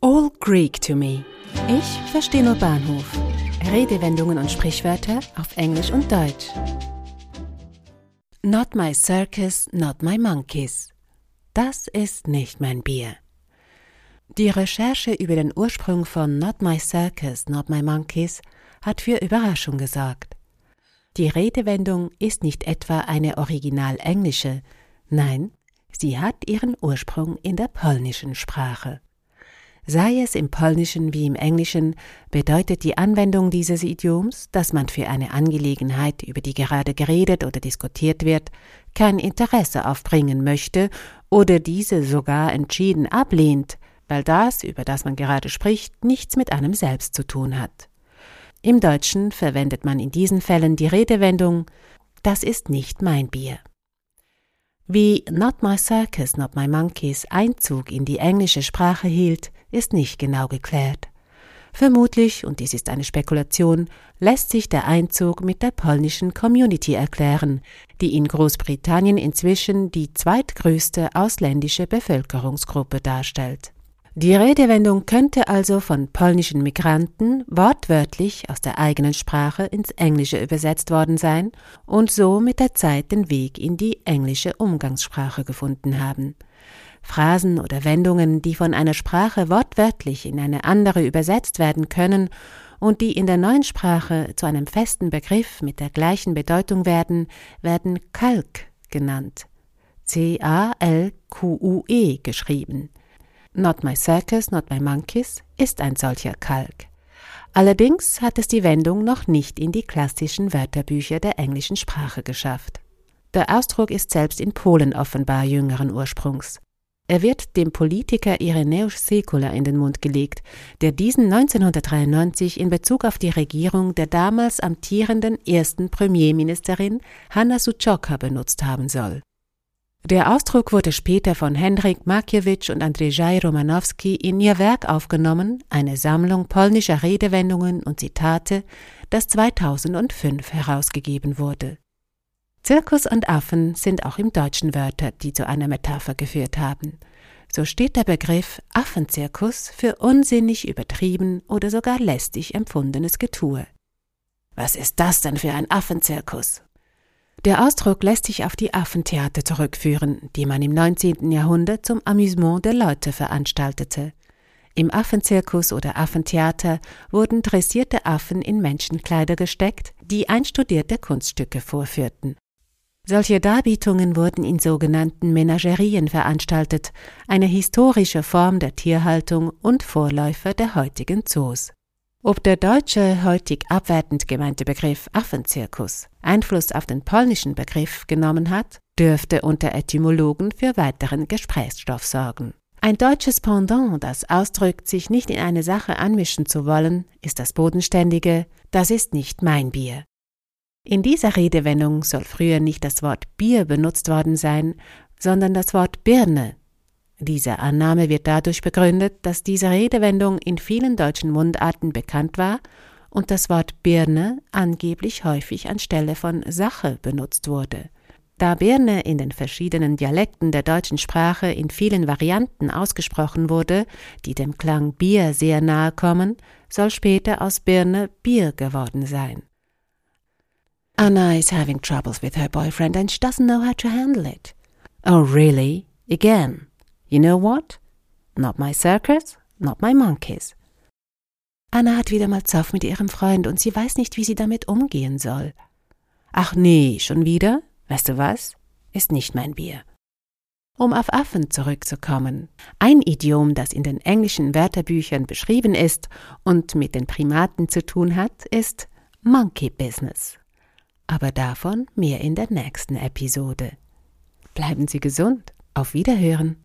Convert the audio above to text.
All Greek to me. Ich verstehe nur Bahnhof. Redewendungen und Sprichwörter auf Englisch und Deutsch. Not my circus, not my monkeys. Das ist nicht mein Bier. Die Recherche über den Ursprung von Not my circus, not my monkeys hat für Überraschung gesorgt. Die Redewendung ist nicht etwa eine original englische, nein, sie hat ihren Ursprung in der polnischen Sprache. Sei es im Polnischen wie im Englischen, bedeutet die Anwendung dieses Idioms, dass man für eine Angelegenheit, über die gerade geredet oder diskutiert wird, kein Interesse aufbringen möchte oder diese sogar entschieden ablehnt, weil das, über das man gerade spricht, nichts mit einem selbst zu tun hat. Im Deutschen verwendet man in diesen Fällen die Redewendung Das ist nicht mein Bier. Wie Not My Circus, Not My Monkeys Einzug in die englische Sprache hielt, ist nicht genau geklärt. Vermutlich, und dies ist eine Spekulation, lässt sich der Einzug mit der polnischen Community erklären, die in Großbritannien inzwischen die zweitgrößte ausländische Bevölkerungsgruppe darstellt. Die Redewendung könnte also von polnischen Migranten wortwörtlich aus der eigenen Sprache ins Englische übersetzt worden sein und so mit der Zeit den Weg in die englische Umgangssprache gefunden haben. Phrasen oder Wendungen, die von einer Sprache wortwörtlich in eine andere übersetzt werden können und die in der neuen Sprache zu einem festen Begriff mit der gleichen Bedeutung werden, werden Kalk genannt. C-A-L-Q-U-E geschrieben. Not my circus, not my monkeys ist ein solcher Kalk. Allerdings hat es die Wendung noch nicht in die klassischen Wörterbücher der englischen Sprache geschafft. Der Ausdruck ist selbst in Polen offenbar jüngeren Ursprungs. Er wird dem Politiker Ireneusz Sekula in den Mund gelegt, der diesen 1993 in Bezug auf die Regierung der damals amtierenden ersten Premierministerin Hanna Suchoka benutzt haben soll. Der Ausdruck wurde später von Henryk Makiewicz und Andrzej Romanowski in ihr Werk aufgenommen, eine Sammlung polnischer Redewendungen und Zitate, das 2005 herausgegeben wurde. Zirkus und Affen sind auch im Deutschen Wörter, die zu einer Metapher geführt haben. So steht der Begriff Affenzirkus für unsinnig übertrieben oder sogar lästig empfundenes Getue. Was ist das denn für ein Affenzirkus? Der Ausdruck lässt sich auf die Affentheater zurückführen, die man im 19. Jahrhundert zum Amüsement der Leute veranstaltete. Im Affenzirkus oder Affentheater wurden dressierte Affen in Menschenkleider gesteckt, die einstudierte Kunststücke vorführten. Solche Darbietungen wurden in sogenannten Menagerien veranstaltet, eine historische Form der Tierhaltung und Vorläufer der heutigen Zoos. Ob der deutsche, heutig abwertend gemeinte Begriff Affenzirkus Einfluss auf den polnischen Begriff genommen hat, dürfte unter Etymologen für weiteren Gesprächsstoff sorgen. Ein deutsches Pendant, das ausdrückt, sich nicht in eine Sache anmischen zu wollen, ist das bodenständige, das ist nicht mein Bier. In dieser Redewendung soll früher nicht das Wort Bier benutzt worden sein, sondern das Wort Birne. Diese Annahme wird dadurch begründet, dass diese Redewendung in vielen deutschen Mundarten bekannt war und das Wort Birne angeblich häufig anstelle von Sache benutzt wurde. Da Birne in den verschiedenen Dialekten der deutschen Sprache in vielen Varianten ausgesprochen wurde, die dem Klang Bier sehr nahe kommen, soll später aus Birne Bier geworden sein. Anna is having troubles with her boyfriend and she doesn't know how to handle it. Oh, really? Again? You know what? Not my circus, not my monkeys. Anna hat wieder mal Zoff mit ihrem Freund und sie weiß nicht, wie sie damit umgehen soll. Ach nee, schon wieder? Weißt du was? Ist nicht mein Bier. Um auf Affen zurückzukommen. Ein Idiom, das in den englischen Wörterbüchern beschrieben ist und mit den Primaten zu tun hat, ist Monkey Business aber davon mehr in der nächsten Episode. Bleiben Sie gesund. Auf Wiederhören.